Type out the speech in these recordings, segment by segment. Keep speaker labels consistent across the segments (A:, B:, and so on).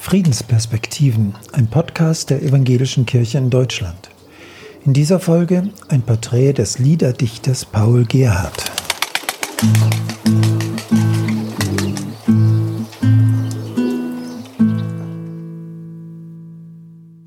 A: Friedensperspektiven, ein Podcast der Evangelischen Kirche in Deutschland. In dieser Folge ein Porträt des Liederdichters Paul Gerhardt.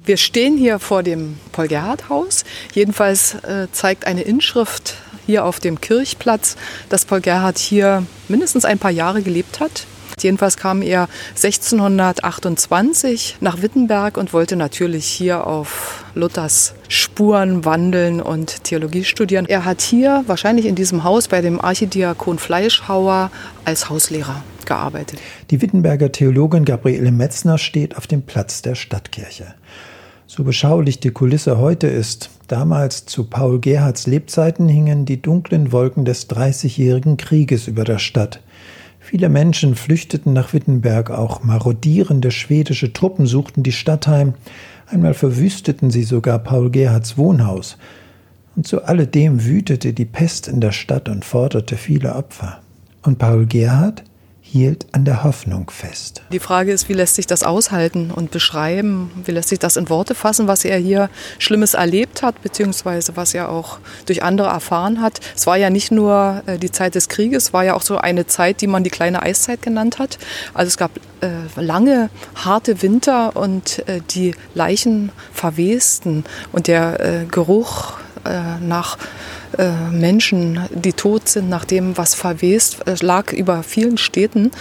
B: Wir stehen hier vor dem Paul-Gerhardt-Haus. Jedenfalls äh, zeigt eine Inschrift hier auf dem Kirchplatz, dass Paul Gerhardt hier mindestens ein paar Jahre gelebt hat. Jedenfalls kam er 1628 nach Wittenberg und wollte natürlich hier auf Luthers Spuren wandeln und Theologie studieren. Er hat hier wahrscheinlich in diesem Haus bei dem Archidiakon Fleischhauer als Hauslehrer gearbeitet.
A: Die Wittenberger Theologin Gabriele Metzner steht auf dem Platz der Stadtkirche. So beschaulich die Kulisse heute ist, damals zu Paul Gerhards Lebzeiten hingen die dunklen Wolken des Dreißigjährigen Krieges über der Stadt. Viele Menschen flüchteten nach Wittenberg, auch marodierende schwedische Truppen suchten die Stadt heim, einmal verwüsteten sie sogar Paul Gerhards Wohnhaus, und zu alledem wütete die Pest in der Stadt und forderte viele Opfer. Und Paul Gerhard hielt an der Hoffnung fest.
B: Die Frage ist, wie lässt sich das aushalten und beschreiben? Wie lässt sich das in Worte fassen, was er hier Schlimmes erlebt hat, beziehungsweise was er auch durch andere erfahren hat? Es war ja nicht nur äh, die Zeit des Krieges, es war ja auch so eine Zeit, die man die kleine Eiszeit genannt hat. Also es gab äh, lange, harte Winter und äh, die Leichen verwesten und der äh, Geruch äh, nach Menschen, die tot sind, nach dem, was verwest, lag über vielen Städten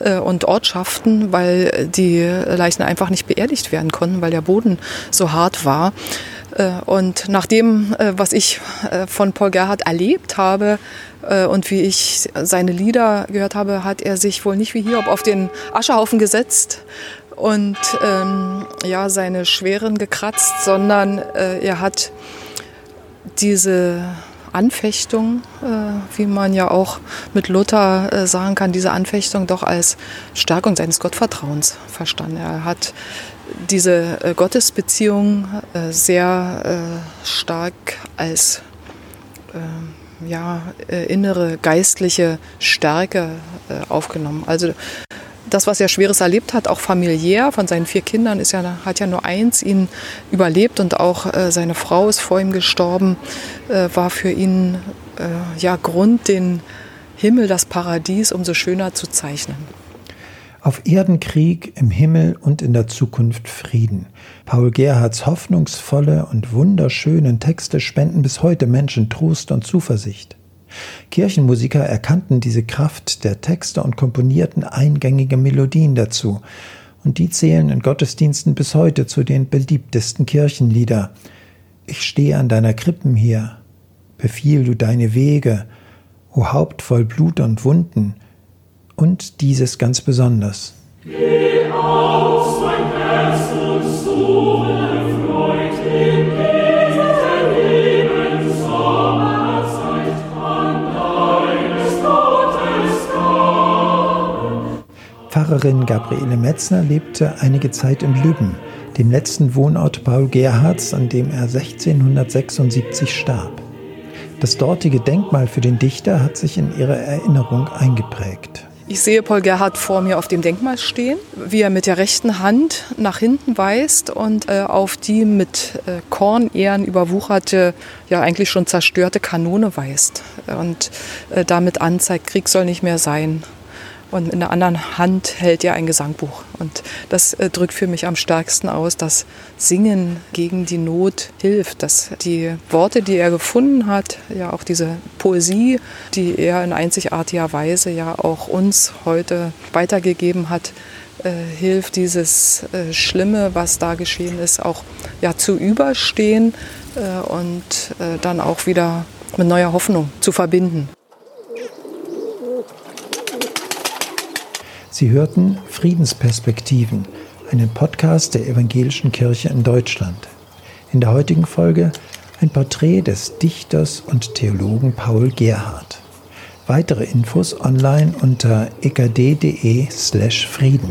B: äh, und Ortschaften, weil die Leichen einfach nicht beerdigt werden konnten, weil der Boden so hart war. Äh, und nach dem, was ich von Paul Gerhardt erlebt habe und wie ich seine Lieder gehört habe, hat er sich wohl nicht wie Hiob auf den Aschehaufen gesetzt und ähm, ja, seine Schweren gekratzt, sondern äh, er hat diese Anfechtung, äh, wie man ja auch mit Luther äh, sagen kann, diese Anfechtung doch als Stärkung seines Gottvertrauens verstanden. Er hat diese äh, Gottesbeziehung äh, sehr äh, stark als äh, ja, innere geistliche Stärke aufgenommen. Also das, was er Schweres erlebt hat, auch familiär von seinen vier Kindern, ist ja, hat ja nur eins ihn überlebt und auch äh, seine Frau ist vor ihm gestorben, äh, war für ihn äh, ja Grund, den Himmel, das Paradies umso schöner zu zeichnen.
A: Auf Erden Krieg, im Himmel und in der Zukunft Frieden. Paul Gerhards hoffnungsvolle und wunderschönen Texte spenden bis heute Menschen Trost und Zuversicht. Kirchenmusiker erkannten diese Kraft der Texte und komponierten eingängige Melodien dazu, und die zählen in Gottesdiensten bis heute zu den beliebtesten Kirchenlieder. Ich stehe an deiner Krippen hier, befiehl du deine Wege, o Haupt voll Blut und Wunden, und dieses ganz besonders. Geh aus, mein Pfarrerin Gabriele Metzner lebte einige Zeit in Lübben, dem letzten Wohnort Paul Gerhards, an dem er 1676 starb. Das dortige Denkmal für den Dichter hat sich in ihrer Erinnerung eingeprägt.
B: Ich sehe Paul Gerhardt vor mir auf dem Denkmal stehen, wie er mit der rechten Hand nach hinten weist und äh, auf die mit äh, Kornehren überwucherte, ja eigentlich schon zerstörte Kanone weist und äh, damit anzeigt, Krieg soll nicht mehr sein und in der anderen Hand hält er ein Gesangbuch. Und das äh, drückt für mich am stärksten aus, dass Singen gegen die Not hilft, dass die Worte, die er gefunden hat, ja auch diese Poesie, die er in einzigartiger Weise ja auch uns heute weitergegeben hat, äh, hilft, dieses äh, Schlimme, was da geschehen ist, auch ja, zu überstehen und dann auch wieder mit neuer Hoffnung zu verbinden.
A: Sie hörten Friedensperspektiven, einen Podcast der Evangelischen Kirche in Deutschland. In der heutigen Folge ein Porträt des Dichters und Theologen Paul Gerhardt. Weitere Infos online unter ekd.de/frieden.